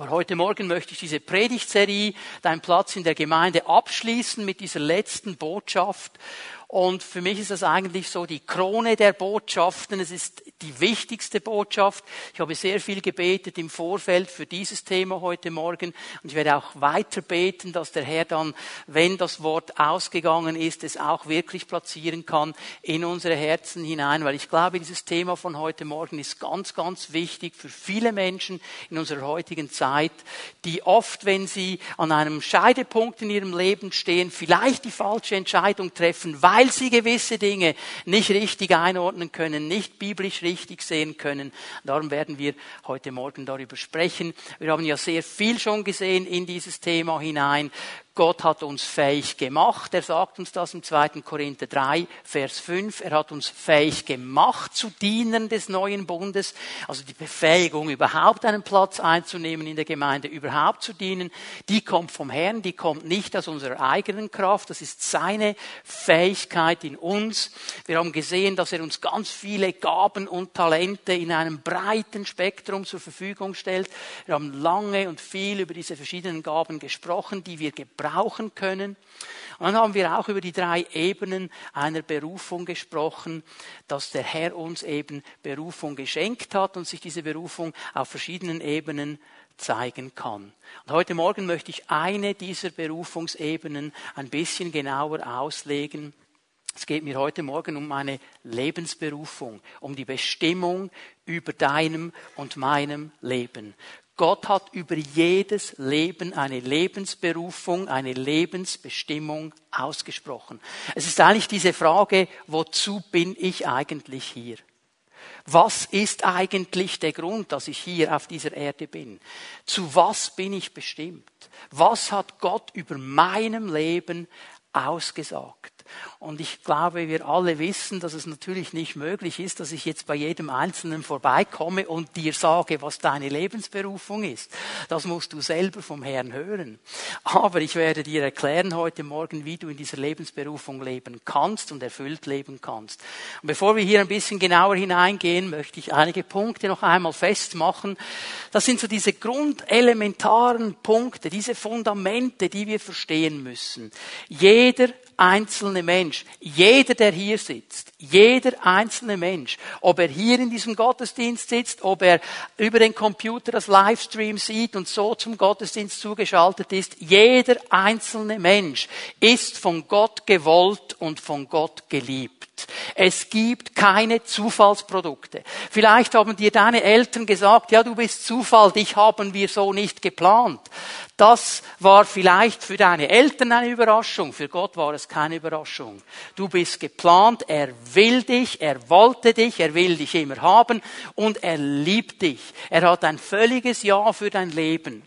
Aber heute Morgen möchte ich diese Predigtserie, Dein Platz in der Gemeinde, abschließen mit dieser letzten Botschaft. Und für mich ist das eigentlich so die Krone der Botschaften. Es ist die wichtigste Botschaft. Ich habe sehr viel gebetet im Vorfeld für dieses Thema heute Morgen. Und ich werde auch weiter beten, dass der Herr dann, wenn das Wort ausgegangen ist, es auch wirklich platzieren kann in unsere Herzen hinein. Weil ich glaube, dieses Thema von heute Morgen ist ganz, ganz wichtig für viele Menschen in unserer heutigen Zeit, die oft, wenn sie an einem Scheidepunkt in ihrem Leben stehen, vielleicht die falsche Entscheidung treffen, weil weil sie gewisse Dinge nicht richtig einordnen können, nicht biblisch richtig sehen können. Darum werden wir heute Morgen darüber sprechen. Wir haben ja sehr viel schon gesehen in dieses Thema hinein. Gott hat uns fähig gemacht. Er sagt uns das im 2. Korinther 3, Vers 5. Er hat uns fähig gemacht zu Dienern des neuen Bundes. Also die Befähigung, überhaupt einen Platz einzunehmen in der Gemeinde, überhaupt zu dienen, die kommt vom Herrn, die kommt nicht aus unserer eigenen Kraft. Das ist seine Fähigkeit in uns. Wir haben gesehen, dass er uns ganz viele Gaben und Talente in einem breiten Spektrum zur Verfügung stellt. Wir haben lange und viel über diese verschiedenen Gaben gesprochen, die wir gebrauchen brauchen können. Und dann haben wir auch über die drei Ebenen einer Berufung gesprochen, dass der Herr uns eben Berufung geschenkt hat und sich diese Berufung auf verschiedenen Ebenen zeigen kann. Und heute Morgen möchte ich eine dieser Berufungsebenen ein bisschen genauer auslegen. Es geht mir heute Morgen um meine Lebensberufung, um die Bestimmung über deinem und meinem Leben. Gott hat über jedes Leben eine Lebensberufung, eine Lebensbestimmung ausgesprochen. Es ist eigentlich diese Frage, wozu bin ich eigentlich hier? Was ist eigentlich der Grund, dass ich hier auf dieser Erde bin? Zu was bin ich bestimmt? Was hat Gott über meinem Leben ausgesagt? Und ich glaube, wir alle wissen, dass es natürlich nicht möglich ist, dass ich jetzt bei jedem Einzelnen vorbeikomme und dir sage, was deine Lebensberufung ist. Das musst du selber vom Herrn hören. Aber ich werde dir erklären heute Morgen, wie du in dieser Lebensberufung leben kannst und erfüllt leben kannst. Und bevor wir hier ein bisschen genauer hineingehen, möchte ich einige Punkte noch einmal festmachen. Das sind so diese grundelementaren Punkte, diese Fundamente, die wir verstehen müssen. Jeder einzelne Mensch, jeder, der hier sitzt, jeder einzelne Mensch, ob er hier in diesem Gottesdienst sitzt, ob er über den Computer das Livestream sieht und so zum Gottesdienst zugeschaltet ist, jeder einzelne Mensch ist von Gott gewollt und von Gott geliebt. Es gibt keine Zufallsprodukte. Vielleicht haben dir deine Eltern gesagt, ja, du bist Zufall, dich haben wir so nicht geplant. Das war vielleicht für deine Eltern eine Überraschung, für Gott war es keine Überraschung. Du bist geplant, er will dich, er wollte dich, er will dich immer haben und er liebt dich. Er hat ein völliges Ja für dein Leben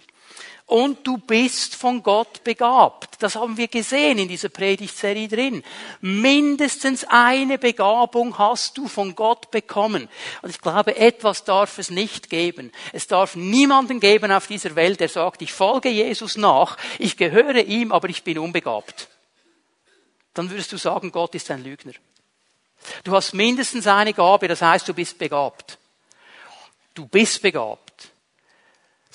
und du bist von Gott begabt. Das haben wir gesehen in dieser Predigtserie drin. Mindestens eine Begabung hast du von Gott bekommen. Und ich glaube, etwas darf es nicht geben. Es darf niemanden geben auf dieser Welt, der sagt, ich folge Jesus nach, ich gehöre ihm, aber ich bin unbegabt. Dann würdest du sagen, Gott ist ein Lügner. Du hast mindestens eine Gabe, das heißt, du bist begabt. Du bist begabt.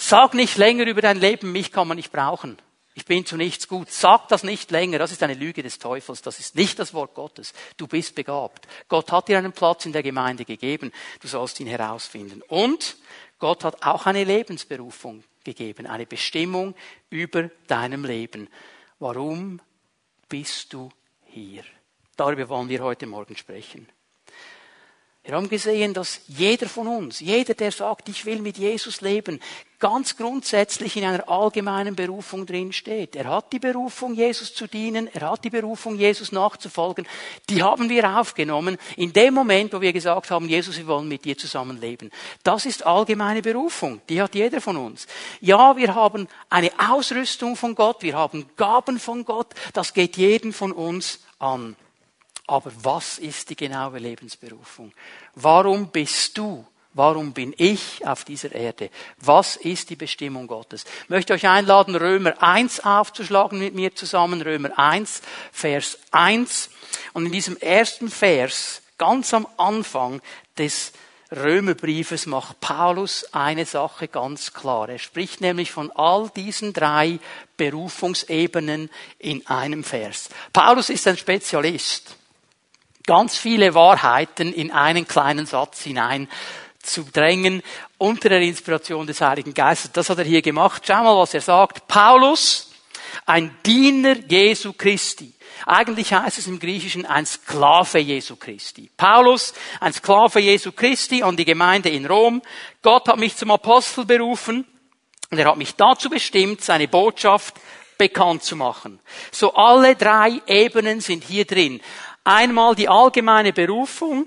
Sag nicht länger über dein Leben, mich kann man nicht brauchen. Ich bin zu nichts gut. Sag das nicht länger. Das ist eine Lüge des Teufels. Das ist nicht das Wort Gottes. Du bist begabt. Gott hat dir einen Platz in der Gemeinde gegeben. Du sollst ihn herausfinden. Und Gott hat auch eine Lebensberufung gegeben, eine Bestimmung über deinem Leben. Warum bist du hier? Darüber wollen wir heute Morgen sprechen. Wir haben gesehen, dass jeder von uns, jeder, der sagt, ich will mit Jesus leben, ganz grundsätzlich in einer allgemeinen Berufung drin steht. Er hat die Berufung, Jesus zu dienen, er hat die Berufung, Jesus nachzufolgen. Die haben wir aufgenommen in dem Moment, wo wir gesagt haben, Jesus, wir wollen mit dir zusammenleben. Das ist allgemeine Berufung, die hat jeder von uns. Ja, wir haben eine Ausrüstung von Gott, wir haben Gaben von Gott, das geht jeden von uns an. Aber was ist die genaue Lebensberufung? Warum bist du? Warum bin ich auf dieser Erde? Was ist die Bestimmung Gottes? Ich möchte euch einladen, Römer 1 aufzuschlagen mit mir zusammen. Römer 1, Vers 1. Und in diesem ersten Vers, ganz am Anfang des Römerbriefes macht Paulus eine Sache ganz klar. Er spricht nämlich von all diesen drei Berufungsebenen in einem Vers. Paulus ist ein Spezialist. Ganz viele Wahrheiten in einen kleinen Satz hinein zu drängen unter der Inspiration des Heiligen Geistes. Das hat er hier gemacht. Schau mal, was er sagt. Paulus, ein Diener Jesu Christi eigentlich heißt es im Griechischen ein Sklave Jesu Christi. Paulus, ein Sklave Jesu Christi an die Gemeinde in Rom. Gott hat mich zum Apostel berufen und er hat mich dazu bestimmt, seine Botschaft bekannt zu machen. So alle drei Ebenen sind hier drin. Einmal die allgemeine Berufung.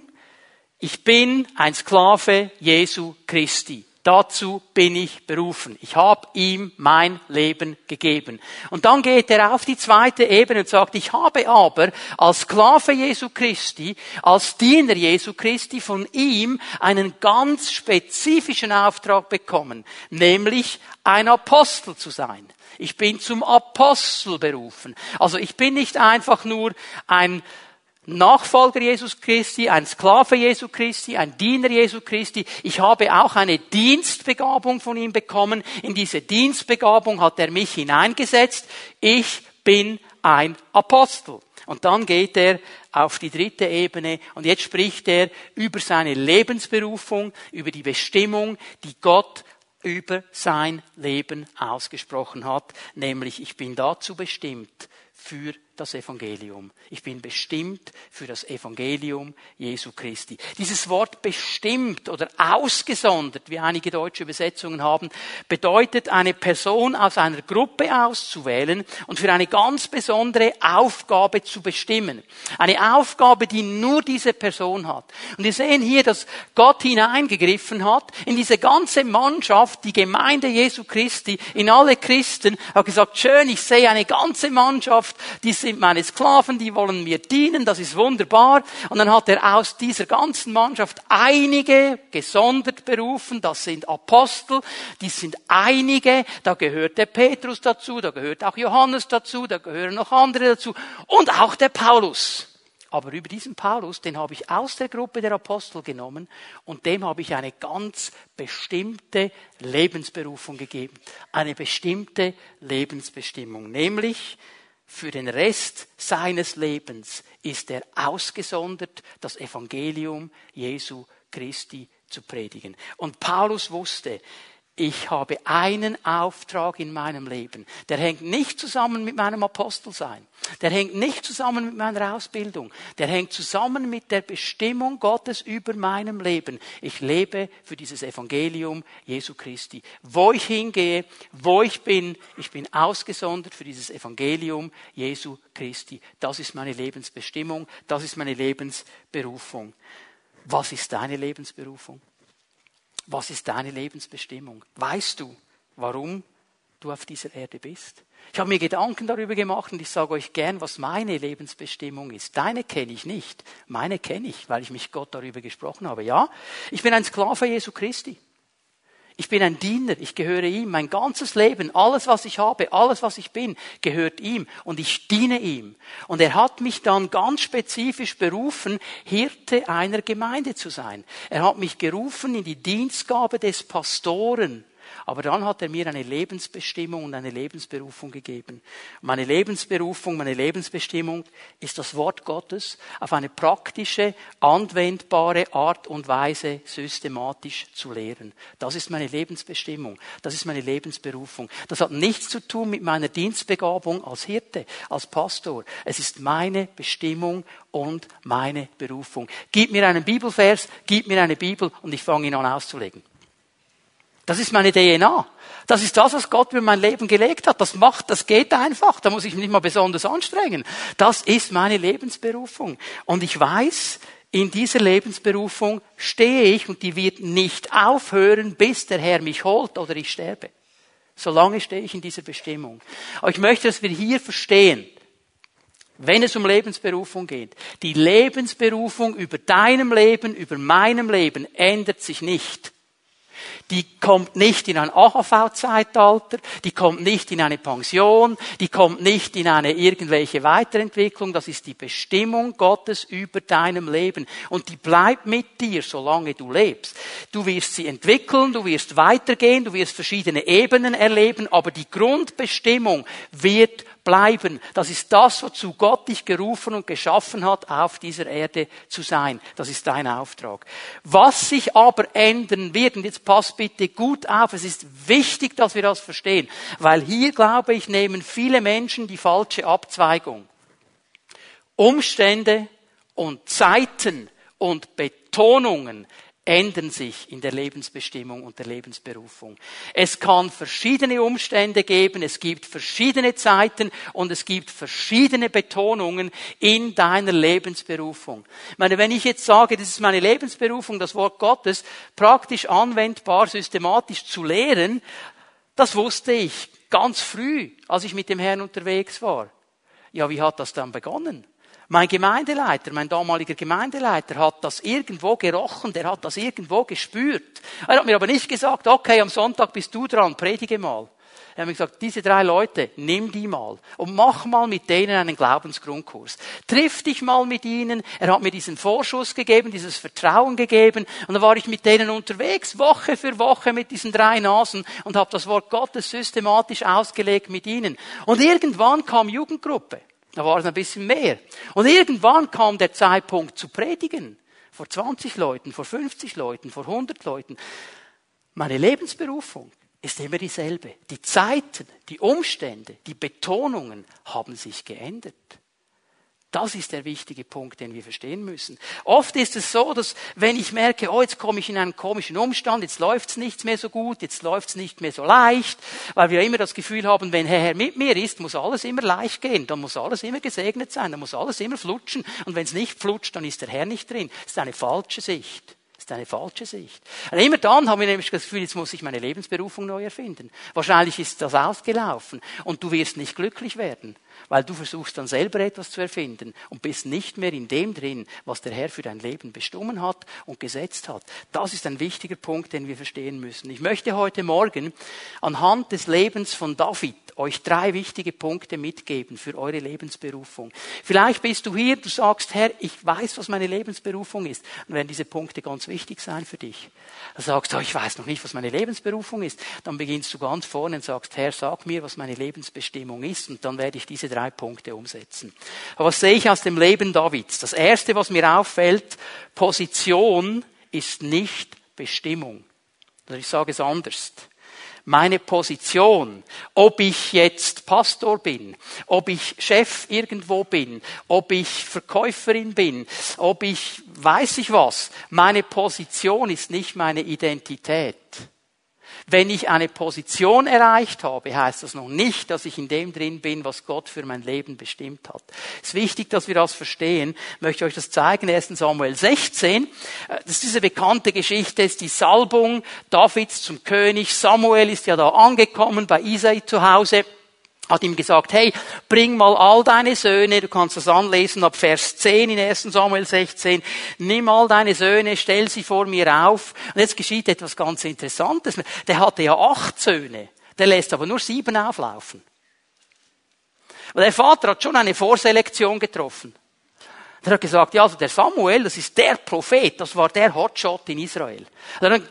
Ich bin ein Sklave Jesu Christi. Dazu bin ich berufen. Ich habe ihm mein Leben gegeben. Und dann geht er auf die zweite Ebene und sagt, ich habe aber als Sklave Jesu Christi, als Diener Jesu Christi von ihm einen ganz spezifischen Auftrag bekommen, nämlich ein Apostel zu sein. Ich bin zum Apostel berufen. Also ich bin nicht einfach nur ein Nachfolger Jesus Christi, ein Sklave Jesu Christi, ein Diener Jesu Christi. Ich habe auch eine Dienstbegabung von ihm bekommen. In diese Dienstbegabung hat er mich hineingesetzt. Ich bin ein Apostel. Und dann geht er auf die dritte Ebene und jetzt spricht er über seine Lebensberufung, über die Bestimmung, die Gott über sein Leben ausgesprochen hat, nämlich ich bin dazu bestimmt, für das Evangelium. Ich bin bestimmt für das Evangelium Jesu Christi. Dieses Wort bestimmt oder ausgesondert, wie einige deutsche Übersetzungen haben, bedeutet eine Person aus einer Gruppe auszuwählen und für eine ganz besondere Aufgabe zu bestimmen. Eine Aufgabe, die nur diese Person hat. Und wir sehen hier, dass Gott hineingegriffen hat in diese ganze Mannschaft, die Gemeinde Jesu Christi, in alle Christen, hat gesagt, schön, ich sehe eine ganze Mannschaft, die meine Sklaven, die wollen mir dienen, das ist wunderbar. Und dann hat er aus dieser ganzen Mannschaft einige gesondert berufen, das sind Apostel, die sind einige, da gehört der Petrus dazu, da gehört auch Johannes dazu, da gehören noch andere dazu und auch der Paulus. Aber über diesen Paulus, den habe ich aus der Gruppe der Apostel genommen und dem habe ich eine ganz bestimmte Lebensberufung gegeben. Eine bestimmte Lebensbestimmung. Nämlich, für den Rest seines Lebens ist er ausgesondert, das Evangelium Jesu Christi zu predigen. Und Paulus wusste, ich habe einen Auftrag in meinem Leben. Der hängt nicht zusammen mit meinem Apostelsein. Der hängt nicht zusammen mit meiner Ausbildung. Der hängt zusammen mit der Bestimmung Gottes über meinem Leben. Ich lebe für dieses Evangelium Jesu Christi. Wo ich hingehe, wo ich bin, ich bin ausgesondert für dieses Evangelium Jesu Christi. Das ist meine Lebensbestimmung. Das ist meine Lebensberufung. Was ist deine Lebensberufung? Was ist deine Lebensbestimmung? Weißt du, warum du auf dieser Erde bist? Ich habe mir Gedanken darüber gemacht und ich sage euch gern, was meine Lebensbestimmung ist. Deine kenne ich nicht, meine kenne ich, weil ich mich Gott darüber gesprochen habe. Ja, ich bin ein Sklave Jesu Christi. Ich bin ein Diener, ich gehöre ihm. Mein ganzes Leben, alles, was ich habe, alles, was ich bin, gehört ihm und ich diene ihm. Und er hat mich dann ganz spezifisch berufen, Hirte einer Gemeinde zu sein. Er hat mich gerufen in die Dienstgabe des Pastoren. Aber dann hat er mir eine Lebensbestimmung und eine Lebensberufung gegeben. Meine Lebensberufung, meine Lebensbestimmung ist das Wort Gottes auf eine praktische, anwendbare Art und Weise systematisch zu lehren. Das ist meine Lebensbestimmung. Das ist meine Lebensberufung. Das hat nichts zu tun mit meiner Dienstbegabung als Hirte, als Pastor. Es ist meine Bestimmung und meine Berufung. Gib mir einen Bibelvers, gib mir eine Bibel und ich fange ihn an auszulegen. Das ist meine DNA. Das ist das, was Gott mir mein Leben gelegt hat. Das macht, das geht einfach. Da muss ich mich nicht mal besonders anstrengen. Das ist meine Lebensberufung. Und ich weiß, in dieser Lebensberufung stehe ich und die wird nicht aufhören, bis der Herr mich holt oder ich sterbe. Solange stehe ich in dieser Bestimmung. Aber ich möchte, dass wir hier verstehen, wenn es um Lebensberufung geht, die Lebensberufung über deinem Leben, über meinem Leben ändert sich nicht. Die kommt nicht in ein AHV-Zeitalter, die kommt nicht in eine Pension, die kommt nicht in eine irgendwelche Weiterentwicklung. Das ist die Bestimmung Gottes über deinem Leben. Und die bleibt mit dir, solange du lebst. Du wirst sie entwickeln, du wirst weitergehen, du wirst verschiedene Ebenen erleben, aber die Grundbestimmung wird bleiben. Das ist das, wozu Gott dich gerufen und geschaffen hat, auf dieser Erde zu sein. Das ist dein Auftrag. Was sich aber ändern wird, und jetzt pass bitte gut auf, es ist wichtig, dass wir das verstehen, weil hier, glaube ich, nehmen viele Menschen die falsche Abzweigung. Umstände und Zeiten und Betonungen ändern sich in der Lebensbestimmung und der Lebensberufung. Es kann verschiedene Umstände geben, es gibt verschiedene Zeiten und es gibt verschiedene Betonungen in deiner Lebensberufung. Ich meine, wenn ich jetzt sage, das ist meine Lebensberufung, das Wort Gottes praktisch anwendbar, systematisch zu lehren, das wusste ich ganz früh, als ich mit dem Herrn unterwegs war. Ja, wie hat das dann begonnen? Mein Gemeindeleiter, mein damaliger Gemeindeleiter hat das irgendwo gerochen, der hat das irgendwo gespürt. Er hat mir aber nicht gesagt, okay, am Sonntag bist du dran, predige mal. Er hat mir gesagt, diese drei Leute, nimm die mal und mach mal mit denen einen Glaubensgrundkurs. Triff dich mal mit ihnen. Er hat mir diesen Vorschuss gegeben, dieses Vertrauen gegeben und dann war ich mit denen unterwegs, Woche für Woche mit diesen drei Nasen und habe das Wort Gottes systematisch ausgelegt mit ihnen. Und irgendwann kam Jugendgruppe. Da war es ein bisschen mehr. Und irgendwann kam der Zeitpunkt zu predigen. Vor 20 Leuten, vor 50 Leuten, vor 100 Leuten. Meine Lebensberufung ist immer dieselbe. Die Zeiten, die Umstände, die Betonungen haben sich geändert. Das ist der wichtige Punkt, den wir verstehen müssen. Oft ist es so, dass wenn ich merke, oh, jetzt komme ich in einen komischen Umstand, jetzt läuft's nicht mehr so gut, jetzt läuft's nicht mehr so leicht, weil wir immer das Gefühl haben, wenn Herr mit mir ist, muss alles immer leicht gehen, dann muss alles immer gesegnet sein, dann muss alles immer flutschen und wenn es nicht flutscht, dann ist der Herr nicht drin. Das ist eine falsche Sicht. Das ist eine falsche Sicht. Und immer dann haben wir nämlich das Gefühl, jetzt muss ich meine Lebensberufung neu erfinden. Wahrscheinlich ist das ausgelaufen und du wirst nicht glücklich werden weil du versuchst dann selber etwas zu erfinden und bist nicht mehr in dem drin, was der Herr für dein Leben bestimmen hat und gesetzt hat. Das ist ein wichtiger Punkt, den wir verstehen müssen. Ich möchte heute Morgen anhand des Lebens von David euch drei wichtige Punkte mitgeben für eure Lebensberufung. Vielleicht bist du hier, du sagst, Herr, ich weiß, was meine Lebensberufung ist. Dann werden diese Punkte ganz wichtig sein für dich. Du sagst, oh, ich weiß noch nicht, was meine Lebensberufung ist. Dann beginnst du ganz vorne und sagst, Herr, sag mir, was meine Lebensbestimmung ist. Und dann werde ich diese drei Punkte umsetzen. Aber was sehe ich aus dem Leben Davids? Das erste, was mir auffällt, Position ist nicht Bestimmung. Ich sage es anders meine Position, ob ich jetzt Pastor bin, ob ich Chef irgendwo bin, ob ich Verkäuferin bin, ob ich weiß ich was, meine Position ist nicht meine Identität. Wenn ich eine Position erreicht habe, heißt das noch nicht, dass ich in dem drin bin, was Gott für mein Leben bestimmt hat. Es ist wichtig, dass wir das verstehen. Ich möchte euch das zeigen. 1. Samuel 16. Das ist diese bekannte Geschichte, ist die Salbung Davids zum König. Samuel ist ja da angekommen bei Isai zu Hause hat ihm gesagt, hey, bring mal all deine Söhne, du kannst das anlesen ab Vers 10 in 1 Samuel 16, nimm all deine Söhne, stell sie vor mir auf. Und jetzt geschieht etwas ganz Interessantes. Der hatte ja acht Söhne, der lässt aber nur sieben auflaufen. Und der Vater hat schon eine Vorselektion getroffen. Er hat gesagt, ja, also der Samuel, das ist der Prophet, das war der Hotshot in Israel.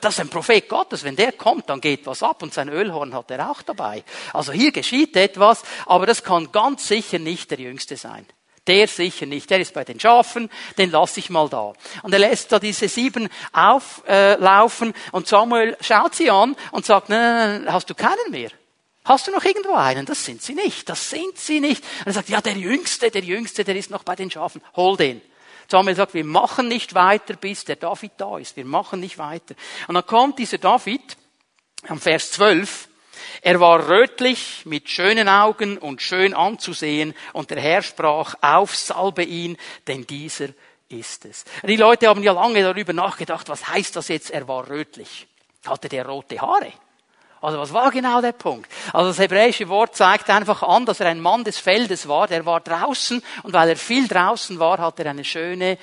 Das ist ein Prophet Gottes, wenn der kommt, dann geht was ab und sein Ölhorn hat er auch dabei. Also hier geschieht etwas, aber das kann ganz sicher nicht der Jüngste sein. Der sicher nicht. Der ist bei den Schafen, den lasse ich mal da. Und er lässt da diese sieben auflaufen äh, und Samuel schaut sie an und sagt, nein, nein, hast du keinen mehr? Hast du noch irgendwo einen? Das sind sie nicht. Das sind sie nicht. Und er sagt, ja, der Jüngste, der Jüngste, der ist noch bei den Schafen. Hol den. Samuel sagt, wir machen nicht weiter, bis der David da ist. Wir machen nicht weiter. Und dann kommt dieser David, am Vers 12, er war rötlich, mit schönen Augen und schön anzusehen, und der Herr sprach, aufsalbe ihn, denn dieser ist es. Die Leute haben ja lange darüber nachgedacht, was heißt das jetzt, er war rötlich? Hatte der rote Haare? Also was war genau der Punkt? Also das hebräische Wort zeigt einfach an, dass er ein Mann des Feldes war. Der war draußen und weil er viel draußen war, hat er eine schöne,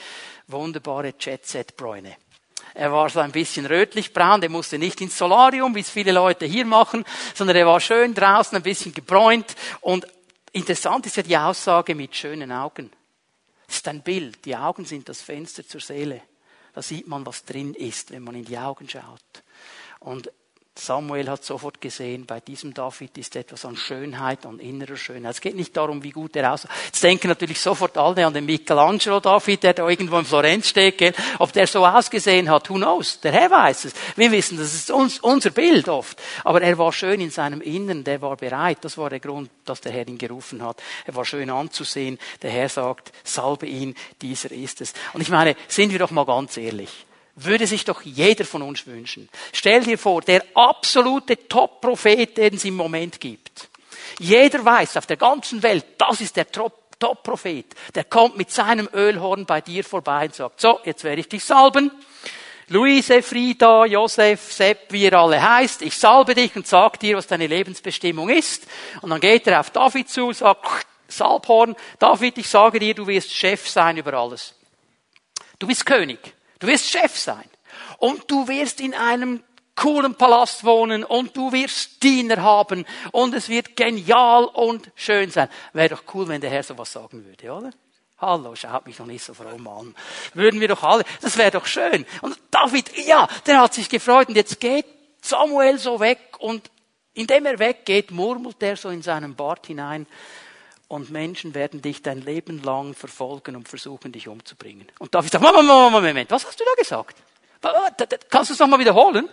wunderbare Jet-Set-Bräune. Er war so ein bisschen rötlich-braun, der musste nicht ins Solarium, wie es viele Leute hier machen, sondern er war schön draußen, ein bisschen gebräunt. Und interessant ist ja die Aussage mit schönen Augen. Das ist ein Bild. Die Augen sind das Fenster zur Seele. Da sieht man, was drin ist, wenn man in die Augen schaut. Und Samuel hat sofort gesehen, bei diesem David ist etwas an Schönheit, an innerer Schönheit. Es geht nicht darum, wie gut er aussieht. Jetzt denken natürlich sofort alle an den Michelangelo David, der da irgendwo in Florenz steht. Gell? Ob der so ausgesehen hat, who knows? Der Herr weiß es. Wir wissen, das ist uns, unser Bild oft. Aber er war schön in seinem Innern, der war bereit. Das war der Grund, dass der Herr ihn gerufen hat. Er war schön anzusehen. Der Herr sagt, salbe ihn, dieser ist es. Und ich meine, sind wir doch mal ganz ehrlich würde sich doch jeder von uns wünschen. Stell dir vor, der absolute Top-Prophet, den es im Moment gibt. Jeder weiß auf der ganzen Welt, das ist der Top-Prophet. Der kommt mit seinem Ölhorn bei dir vorbei und sagt, so, jetzt werde ich dich salben. Luise, Frieda, Josef, Sepp, wie ihr alle heißt, ich salbe dich und sag dir, was deine Lebensbestimmung ist. Und dann geht er auf David zu, sagt, Salbhorn, David, ich sage dir, du wirst Chef sein über alles. Du bist König. Du wirst Chef sein. Und du wirst in einem coolen Palast wohnen und du wirst Diener haben und es wird genial und schön sein. Wäre doch cool, wenn der Herr sowas sagen würde, oder? Hallo, schaut mich noch nicht so fromm an. Würden wir doch alle, das wäre doch schön. Und David, ja, der hat sich gefreut und jetzt geht Samuel so weg und indem er weggeht, murmelt er so in seinen Bart hinein, und Menschen werden dich dein Leben lang verfolgen und versuchen, dich umzubringen. Und David sagt, Moment, Moment, Moment, was hast du da gesagt? Kannst du es nochmal wiederholen?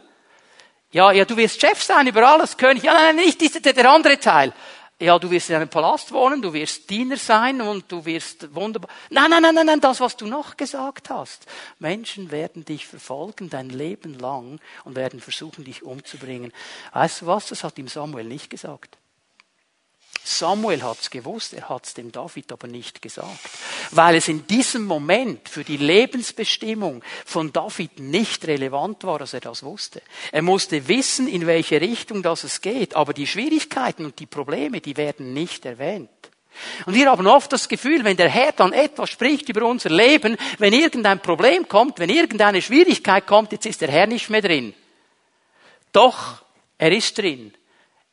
Ja, ja, du wirst Chef sein über alles, König. Ja, nein, nein, nicht dieser, der andere Teil. Ja, du wirst in einem Palast wohnen, du wirst Diener sein und du wirst wunderbar. Nein, nein, nein, nein, nein, das, was du noch gesagt hast. Menschen werden dich verfolgen dein Leben lang und werden versuchen, dich umzubringen. Weißt du was? Das hat ihm Samuel nicht gesagt. Samuel hat's gewusst, er hat's dem David aber nicht gesagt, weil es in diesem Moment für die Lebensbestimmung von David nicht relevant war, dass er das wusste. Er musste wissen, in welche Richtung das es geht, aber die Schwierigkeiten und die Probleme, die werden nicht erwähnt. Und wir haben oft das Gefühl, wenn der Herr dann etwas spricht über unser Leben, wenn irgendein Problem kommt, wenn irgendeine Schwierigkeit kommt, jetzt ist der Herr nicht mehr drin. Doch, er ist drin.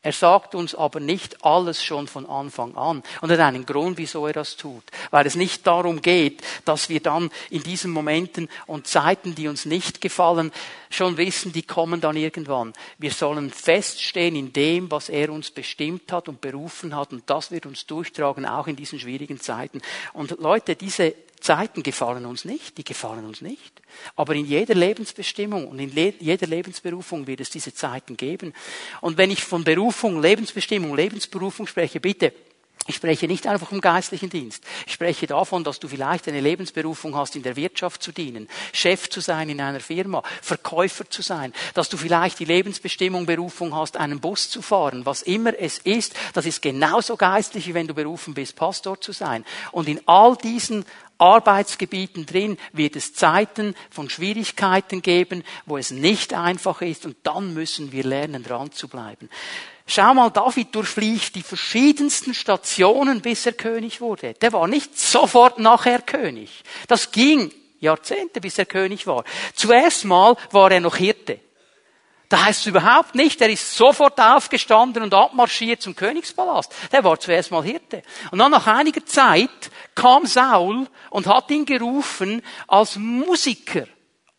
Er sagt uns aber nicht alles schon von Anfang an. Und er hat einen Grund, wieso er das tut. Weil es nicht darum geht, dass wir dann in diesen Momenten und Zeiten, die uns nicht gefallen, schon wissen, die kommen dann irgendwann. Wir sollen feststehen in dem, was er uns bestimmt hat und berufen hat. Und das wird uns durchtragen, auch in diesen schwierigen Zeiten. Und Leute, diese Zeiten gefallen uns nicht, die gefallen uns nicht. Aber in jeder Lebensbestimmung und in jeder Lebensberufung wird es diese Zeiten geben. Und wenn ich von Berufung, Lebensbestimmung, Lebensberufung spreche, bitte, ich spreche nicht einfach vom geistlichen Dienst. Ich spreche davon, dass du vielleicht eine Lebensberufung hast, in der Wirtschaft zu dienen, Chef zu sein in einer Firma, Verkäufer zu sein, dass du vielleicht die Lebensbestimmung, Berufung hast, einen Bus zu fahren, was immer es ist, das ist genauso geistlich, wie wenn du berufen bist, Pastor zu sein. Und in all diesen Arbeitsgebieten drin wird es Zeiten von Schwierigkeiten geben, wo es nicht einfach ist und dann müssen wir lernen, dran zu bleiben. Schau mal, David durchfliegt die verschiedensten Stationen, bis er König wurde. Der war nicht sofort nachher König. Das ging Jahrzehnte, bis er König war. Zuerst mal war er noch Hirte. Da heißt es überhaupt nicht, er ist sofort aufgestanden und abmarschiert zum Königspalast. Der war zuerst mal Hirte. Und dann nach einiger Zeit kam Saul und hat ihn gerufen als Musiker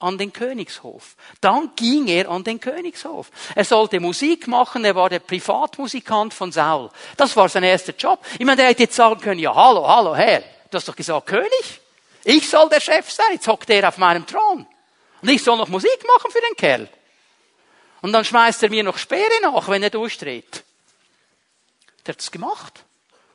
an den Königshof. Dann ging er an den Königshof. Er sollte Musik machen, er war der Privatmusikant von Saul. Das war sein erster Job. Ich meine, der hätte jetzt sagen können, ja, hallo, hallo, Herr, du hast doch gesagt König. Ich soll der Chef sein, jetzt hockt er auf meinem Thron. Und ich soll noch Musik machen für den Kerl. Und dann schmeißt er mir noch Speere nach, wenn er durchdreht. Der hat es gemacht.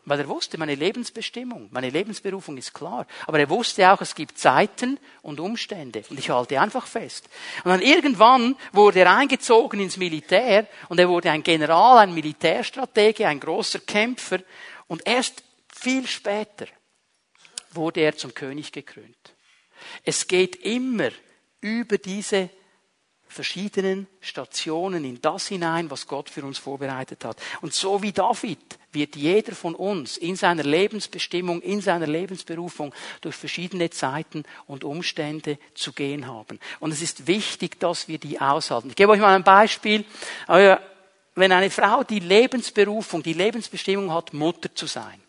Weil er wusste, meine Lebensbestimmung, meine Lebensberufung ist klar. Aber er wusste auch, es gibt Zeiten und Umstände. Und ich halte einfach fest. Und dann irgendwann wurde er eingezogen ins Militär und er wurde ein General, ein Militärstratege, ein großer Kämpfer. Und erst viel später wurde er zum König gekrönt. Es geht immer über diese verschiedenen Stationen in das hinein, was Gott für uns vorbereitet hat. Und so wie David wird jeder von uns in seiner Lebensbestimmung, in seiner Lebensberufung durch verschiedene Zeiten und Umstände zu gehen haben. Und es ist wichtig, dass wir die aushalten. Ich gebe euch mal ein Beispiel. Wenn eine Frau die Lebensberufung, die Lebensbestimmung hat, Mutter zu sein,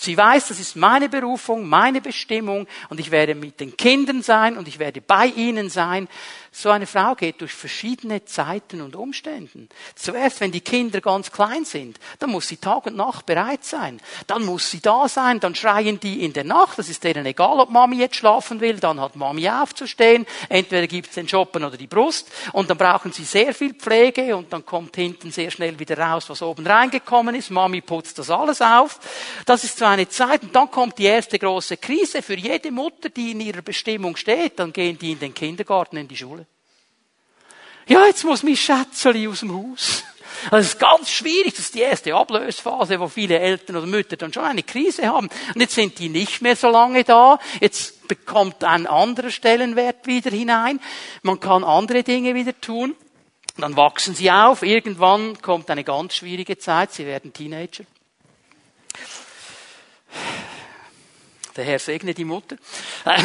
Sie weiß, das ist meine Berufung, meine Bestimmung und ich werde mit den Kindern sein und ich werde bei ihnen sein. So eine Frau geht durch verschiedene Zeiten und Umständen. Zuerst, wenn die Kinder ganz klein sind, dann muss sie Tag und Nacht bereit sein. Dann muss sie da sein, dann schreien die in der Nacht. Das ist denen egal, ob Mami jetzt schlafen will. Dann hat Mami aufzustehen. Entweder gibt es den Schoppen oder die Brust. Und dann brauchen sie sehr viel Pflege und dann kommt hinten sehr schnell wieder raus, was oben reingekommen ist. Mami putzt das alles auf. Das ist so eine Zeit. Und dann kommt die erste große Krise für jede Mutter, die in ihrer Bestimmung steht. Dann gehen die in den Kindergarten, in die Schule. Ja, jetzt muss mein Schätzeli aus dem Haus. Das ist ganz schwierig. Das ist die erste Ablösphase, wo viele Eltern oder Mütter dann schon eine Krise haben. Und jetzt sind die nicht mehr so lange da. Jetzt bekommt ein anderer Stellenwert wieder hinein. Man kann andere Dinge wieder tun. Dann wachsen sie auf. Irgendwann kommt eine ganz schwierige Zeit. Sie werden Teenager. Der Herr segne die Mutter.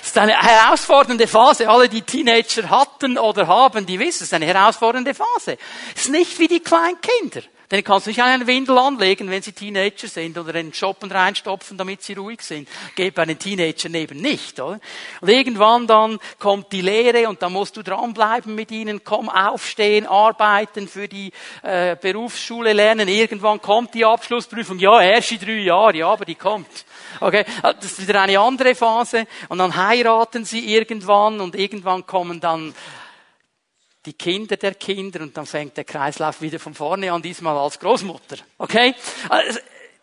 Es ist eine herausfordernde Phase. Alle, die Teenager hatten oder haben, die wissen, es ist eine herausfordernde Phase. Es ist nicht wie die kleinen Kinder. Denn kannst nicht einen Windel anlegen, wenn sie Teenager sind oder einen Shoppen reinstopfen, damit sie ruhig sind. Geht bei einem Teenager neben nicht, oder? Und irgendwann dann kommt die Lehre und dann musst du dranbleiben mit ihnen, komm, aufstehen, arbeiten, für die äh, Berufsschule lernen. Irgendwann kommt die Abschlussprüfung. Ja, erst in drei Jahren, ja, aber die kommt. Okay, das ist wieder eine andere Phase. Und dann heiraten sie irgendwann und irgendwann kommen dann die Kinder der Kinder und dann fängt der Kreislauf wieder von vorne an, diesmal als Großmutter. Okay? Also,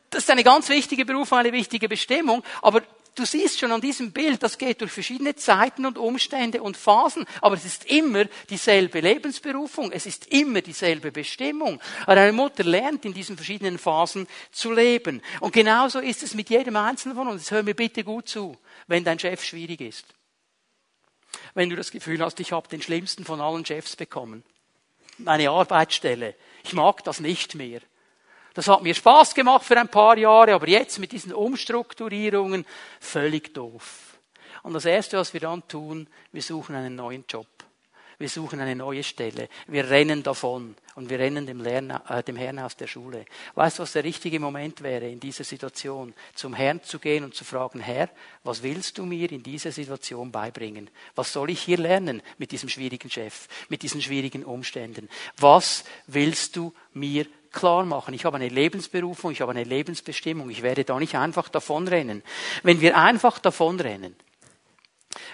das ist eine ganz wichtige Berufung, eine wichtige Bestimmung, aber du siehst schon an diesem Bild, das geht durch verschiedene Zeiten und Umstände und Phasen, aber es ist immer dieselbe Lebensberufung, es ist immer dieselbe Bestimmung. Aber eine Mutter lernt in diesen verschiedenen Phasen zu leben. Und genauso ist es mit jedem Einzelnen von uns. Hör mir bitte gut zu, wenn dein Chef schwierig ist wenn du das Gefühl hast, ich habe den schlimmsten von allen Chefs bekommen. Meine Arbeitsstelle. Ich mag das nicht mehr. Das hat mir Spaß gemacht für ein paar Jahre, aber jetzt mit diesen Umstrukturierungen völlig doof. Und das Erste, was wir dann tun, wir suchen einen neuen Job. Wir suchen eine neue Stelle. Wir rennen davon und wir rennen dem, Lern, äh, dem Herrn aus der Schule. Weißt du, was der richtige Moment wäre in dieser Situation? Zum Herrn zu gehen und zu fragen, Herr, was willst du mir in dieser Situation beibringen? Was soll ich hier lernen mit diesem schwierigen Chef, mit diesen schwierigen Umständen? Was willst du mir klar machen. Ich habe eine Lebensberufung, ich habe eine Lebensbestimmung. Ich werde da nicht einfach davonrennen. Wenn wir einfach davonrennen,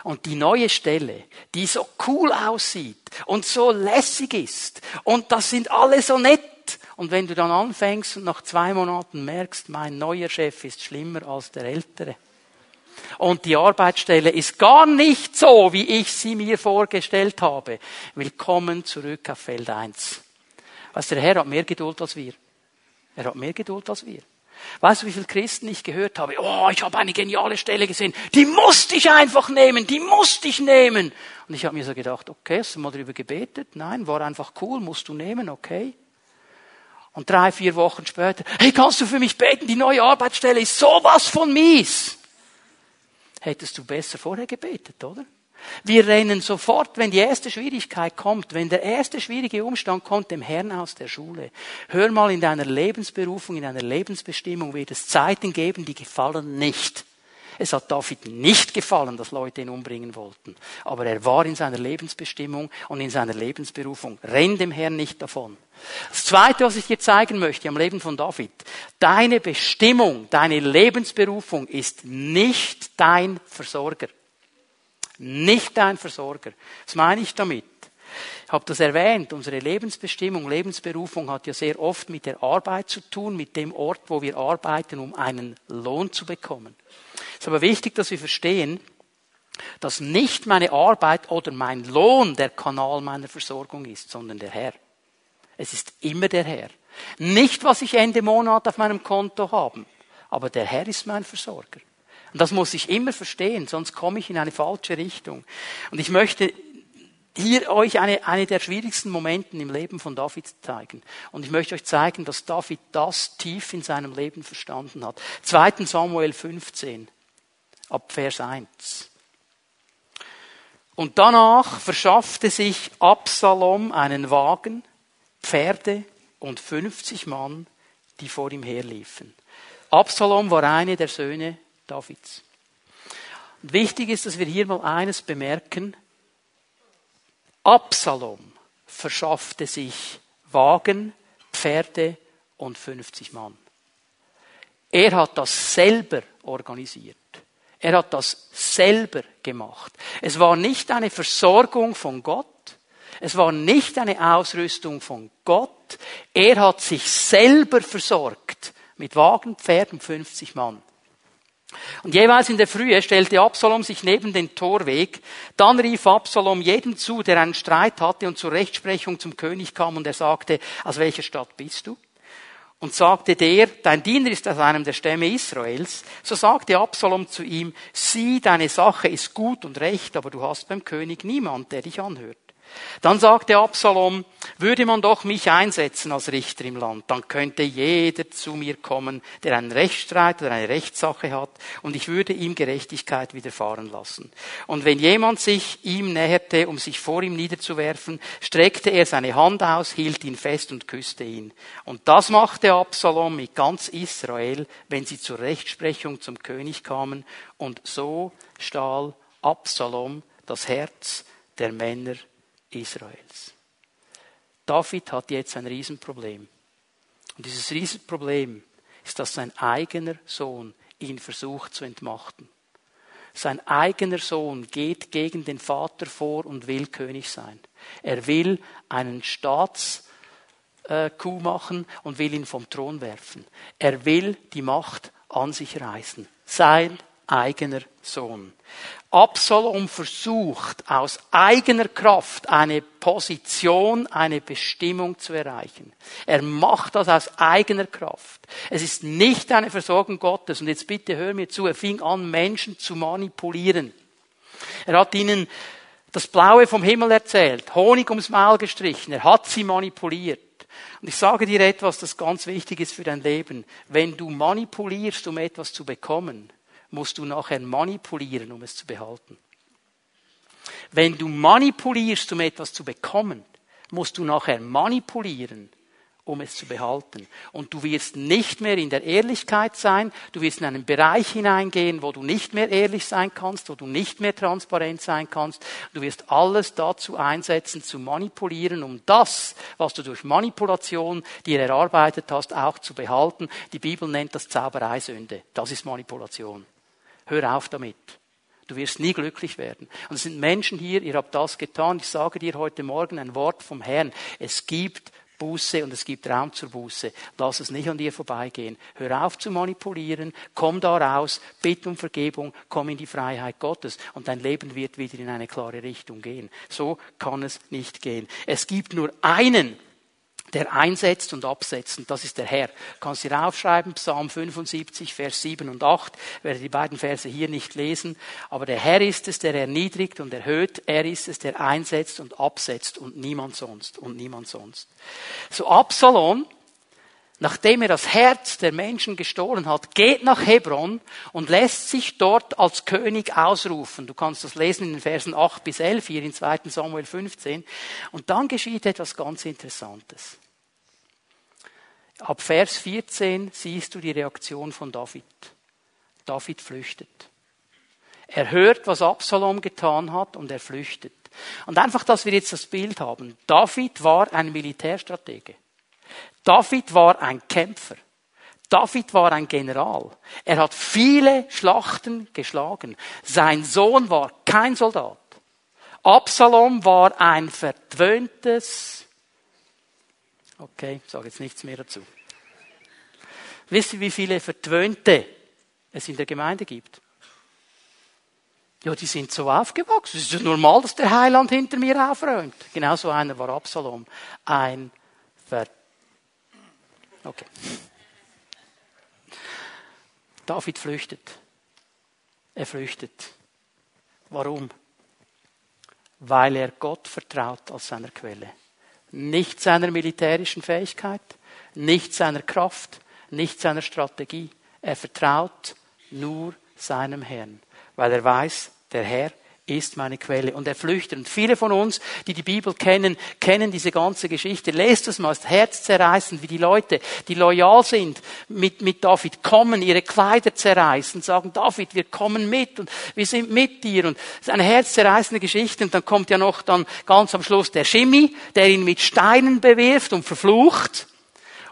und die neue Stelle, die so cool aussieht und so lässig ist und das sind alle so nett. Und wenn du dann anfängst und nach zwei Monaten merkst, mein neuer Chef ist schlimmer als der ältere. Und die Arbeitsstelle ist gar nicht so, wie ich sie mir vorgestellt habe. Willkommen zurück auf Feld 1. Was der Herr hat mehr Geduld als wir. Er hat mehr Geduld als wir. Weißt du, wie viele Christen ich gehört habe? Oh, ich habe eine geniale Stelle gesehen. Die musste ich einfach nehmen. Die musste ich nehmen. Und ich habe mir so gedacht, okay, hast du mal darüber gebetet? Nein, war einfach cool, musst du nehmen, okay. Und drei, vier Wochen später, hey, kannst du für mich beten? Die neue Arbeitsstelle ist sowas von mies. Hättest du besser vorher gebetet, oder? Wir rennen sofort, wenn die erste Schwierigkeit kommt, wenn der erste schwierige Umstand kommt, dem Herrn aus der Schule. Hör mal, in deiner Lebensberufung, in deiner Lebensbestimmung wird es Zeiten geben, die gefallen nicht. Es hat David nicht gefallen, dass Leute ihn umbringen wollten. Aber er war in seiner Lebensbestimmung und in seiner Lebensberufung. Renn dem Herrn nicht davon. Das Zweite, was ich dir zeigen möchte am Leben von David. Deine Bestimmung, deine Lebensberufung ist nicht dein Versorger nicht dein Versorger. Was meine ich damit? Ich habe das erwähnt, unsere Lebensbestimmung, Lebensberufung hat ja sehr oft mit der Arbeit zu tun, mit dem Ort, wo wir arbeiten, um einen Lohn zu bekommen. Es ist aber wichtig, dass wir verstehen, dass nicht meine Arbeit oder mein Lohn der Kanal meiner Versorgung ist, sondern der Herr. Es ist immer der Herr. Nicht, was ich Ende Monat auf meinem Konto habe, aber der Herr ist mein Versorger. Und das muss ich immer verstehen, sonst komme ich in eine falsche Richtung. Und ich möchte hier euch eine, eine der schwierigsten Momenten im Leben von David zeigen. Und ich möchte euch zeigen, dass David das tief in seinem Leben verstanden hat. 2. Samuel 15, ab Vers 1. Und danach verschaffte sich Absalom einen Wagen, Pferde und 50 Mann, die vor ihm herliefen. Absalom war eine der Söhne Davids. Und wichtig ist, dass wir hier mal eines bemerken. Absalom verschaffte sich Wagen, Pferde und 50 Mann. Er hat das selber organisiert. Er hat das selber gemacht. Es war nicht eine Versorgung von Gott. Es war nicht eine Ausrüstung von Gott. Er hat sich selber versorgt mit Wagen, Pferden, 50 Mann. Und jeweils in der Frühe stellte Absalom sich neben den Torweg. Dann rief Absalom jedem zu, der einen Streit hatte und zur Rechtsprechung zum König kam und er sagte, aus welcher Stadt bist du? Und sagte der, dein Diener ist aus einem der Stämme Israels. So sagte Absalom zu ihm, sieh, deine Sache ist gut und recht, aber du hast beim König niemand, der dich anhört. Dann sagte Absalom, würde man doch mich einsetzen als Richter im Land, dann könnte jeder zu mir kommen, der einen Rechtsstreit oder eine Rechtssache hat, und ich würde ihm Gerechtigkeit widerfahren lassen. Und wenn jemand sich ihm näherte, um sich vor ihm niederzuwerfen, streckte er seine Hand aus, hielt ihn fest und küsste ihn. Und das machte Absalom mit ganz Israel, wenn sie zur Rechtsprechung zum König kamen, und so stahl Absalom das Herz der Männer Israels. David hat jetzt ein Riesenproblem. Und dieses Riesenproblem ist, dass sein eigener Sohn ihn versucht zu entmachten. Sein eigener Sohn geht gegen den Vater vor und will König sein. Er will einen Staatskuh machen und will ihn vom Thron werfen. Er will die Macht an sich reißen. Sein eigener Sohn. Absalom versucht aus eigener Kraft eine Position, eine Bestimmung zu erreichen. Er macht das aus eigener Kraft. Es ist nicht eine Versorgung Gottes. Und jetzt bitte hör mir zu, er fing an, Menschen zu manipulieren. Er hat ihnen das Blaue vom Himmel erzählt, Honig ums Maul gestrichen, er hat sie manipuliert. Und ich sage dir etwas, das ganz wichtig ist für dein Leben. Wenn du manipulierst, um etwas zu bekommen, musst du nachher manipulieren, um es zu behalten. Wenn du manipulierst, um etwas zu bekommen, musst du nachher manipulieren, um es zu behalten. Und du wirst nicht mehr in der Ehrlichkeit sein, du wirst in einen Bereich hineingehen, wo du nicht mehr ehrlich sein kannst, wo du nicht mehr transparent sein kannst. Du wirst alles dazu einsetzen, zu manipulieren, um das, was du durch Manipulation dir erarbeitet hast, auch zu behalten. Die Bibel nennt das Zaubereisünde. Das ist Manipulation. Hör auf damit. Du wirst nie glücklich werden. Und es sind Menschen hier, ihr habt das getan. Ich sage dir heute Morgen ein Wort vom Herrn. Es gibt Buße und es gibt Raum zur Buße. Lass es nicht an dir vorbeigehen. Hör auf zu manipulieren, komm da raus, bitte um Vergebung, komm in die Freiheit Gottes und dein Leben wird wieder in eine klare Richtung gehen. So kann es nicht gehen. Es gibt nur einen, der einsetzt und absetzt. Und das ist der Herr. Du kannst dir aufschreiben, Psalm 75, Vers 7 und 8. Ich werde die beiden Verse hier nicht lesen. Aber der Herr ist es, der erniedrigt und erhöht. Er ist es, der einsetzt und absetzt und niemand sonst. Und niemand sonst. So Absalom, nachdem er das Herz der Menschen gestohlen hat, geht nach Hebron und lässt sich dort als König ausrufen. Du kannst das lesen in den Versen 8 bis 11 hier in 2. Samuel 15. Und dann geschieht etwas ganz Interessantes. Ab Vers 14 siehst du die Reaktion von David. David flüchtet. Er hört, was Absalom getan hat und er flüchtet. Und einfach, dass wir jetzt das Bild haben. David war ein Militärstratege. David war ein Kämpfer. David war ein General. Er hat viele Schlachten geschlagen. Sein Sohn war kein Soldat. Absalom war ein verwöhntes, okay, ich sage jetzt nichts mehr dazu. Wisst ihr, wie viele Verwöhnte es in der Gemeinde gibt? Ja, die sind so aufgewachsen. Es ist ja normal, dass der Heiland hinter mir aufräumt. Genau so einer war Absalom. Ein Okay. David flüchtet. Er flüchtet. Warum? Weil er Gott vertraut als seiner Quelle. Nicht seiner militärischen Fähigkeit, nicht seiner Kraft, nicht seiner Strategie. Er vertraut nur seinem Herrn, weil er weiß, der Herr ist meine Quelle. Und er flüchtet. Und viele von uns, die die Bibel kennen, kennen diese ganze Geschichte. Lest es mal, das Herz zerreißen, wie die Leute, die loyal sind mit, mit David, kommen, ihre Kleider zerreißen, sagen, David, wir kommen mit und wir sind mit dir. Und es ist eine herzzerreißende Geschichte. Und dann kommt ja noch dann ganz am Schluss der Shimmy, der ihn mit Steinen bewirft und verflucht.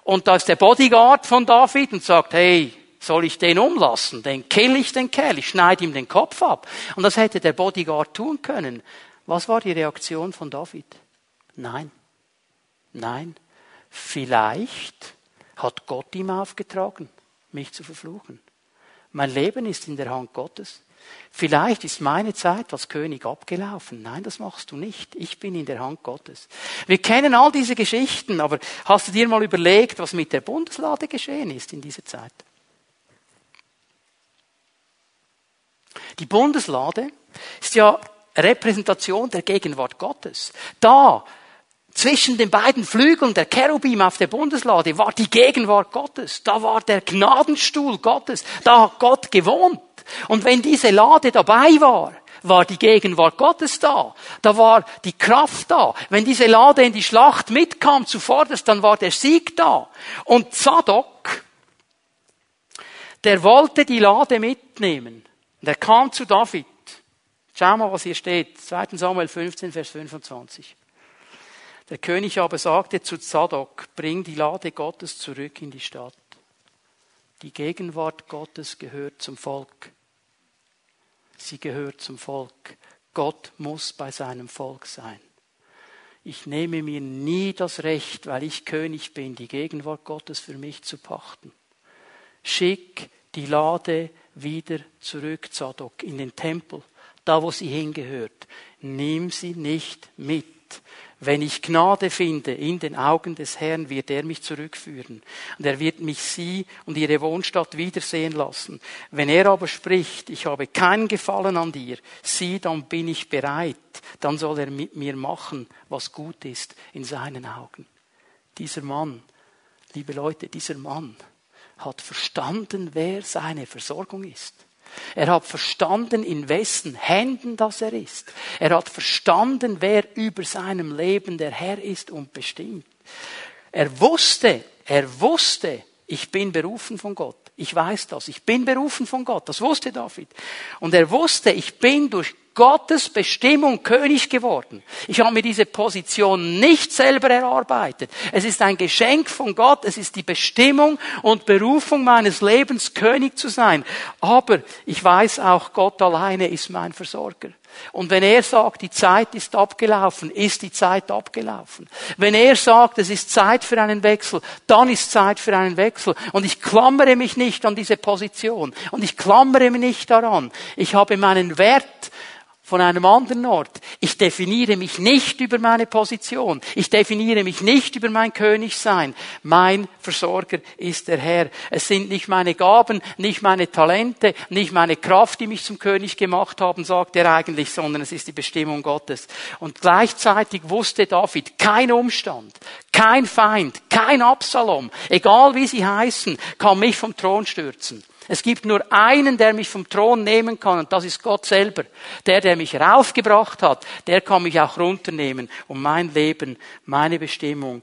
Und da ist der Bodyguard von David und sagt, hey, soll ich den umlassen? Den kill ich den Kerl, ich schneide ihm den Kopf ab. Und das hätte der Bodyguard tun können. Was war die Reaktion von David? Nein. Nein. Vielleicht hat Gott ihm aufgetragen, mich zu verfluchen. Mein Leben ist in der Hand Gottes. Vielleicht ist meine Zeit als König abgelaufen. Nein, das machst du nicht. Ich bin in der Hand Gottes. Wir kennen all diese Geschichten, aber hast du dir mal überlegt, was mit der Bundeslade geschehen ist in dieser Zeit? Die Bundeslade ist ja Repräsentation der Gegenwart Gottes. Da, zwischen den beiden Flügeln der Cherubim auf der Bundeslade war die Gegenwart Gottes. Da war der Gnadenstuhl Gottes. Da hat Gott gewohnt. Und wenn diese Lade dabei war, war die Gegenwart Gottes da. Da war die Kraft da. Wenn diese Lade in die Schlacht mitkam zuvorderst, dann war der Sieg da. Und Zadok, der wollte die Lade mitnehmen. Und er kam zu David. Schau mal, was hier steht. 2. Samuel 15, Vers 25. Der König aber sagte zu Zadok, bring die Lade Gottes zurück in die Stadt. Die Gegenwart Gottes gehört zum Volk. Sie gehört zum Volk. Gott muss bei seinem Volk sein. Ich nehme mir nie das Recht, weil ich König bin, die Gegenwart Gottes für mich zu pachten. Schick die Lade wieder zurück, Zadok, in den Tempel, da wo sie hingehört. Nimm sie nicht mit. Wenn ich Gnade finde in den Augen des Herrn, wird er mich zurückführen. Und er wird mich sie und ihre Wohnstadt wiedersehen lassen. Wenn er aber spricht, ich habe keinen Gefallen an dir, sieh, dann bin ich bereit. Dann soll er mit mir machen, was gut ist in seinen Augen. Dieser Mann, liebe Leute, dieser Mann hat verstanden, wer seine Versorgung ist. Er hat verstanden, in wessen Händen das er ist. Er hat verstanden, wer über seinem Leben der Herr ist und bestimmt. Er wusste, er wusste, ich bin berufen von Gott. Ich weiß das. Ich bin berufen von Gott. Das wusste David. Und er wusste, ich bin durch Gottes Bestimmung König geworden. Ich habe mir diese Position nicht selber erarbeitet. Es ist ein Geschenk von Gott. Es ist die Bestimmung und Berufung meines Lebens, König zu sein. Aber ich weiß auch, Gott alleine ist mein Versorger. Und wenn er sagt, die Zeit ist abgelaufen, ist die Zeit abgelaufen. Wenn er sagt, es ist Zeit für einen Wechsel, dann ist Zeit für einen Wechsel. Und ich klammere mich nicht an diese Position. Und ich klammere mich nicht daran. Ich habe meinen Wert von einem anderen Ort. Ich definiere mich nicht über meine Position. Ich definiere mich nicht über mein Königsein. Mein Versorger ist der Herr. Es sind nicht meine Gaben, nicht meine Talente, nicht meine Kraft, die mich zum König gemacht haben, sagt er eigentlich, sondern es ist die Bestimmung Gottes. Und gleichzeitig wusste David, kein Umstand, kein Feind, kein Absalom, egal wie sie heißen, kann mich vom Thron stürzen. Es gibt nur einen, der mich vom Thron nehmen kann, und das ist Gott selber. Der, der mich raufgebracht hat, der kann mich auch runternehmen. Und mein Leben, meine Bestimmung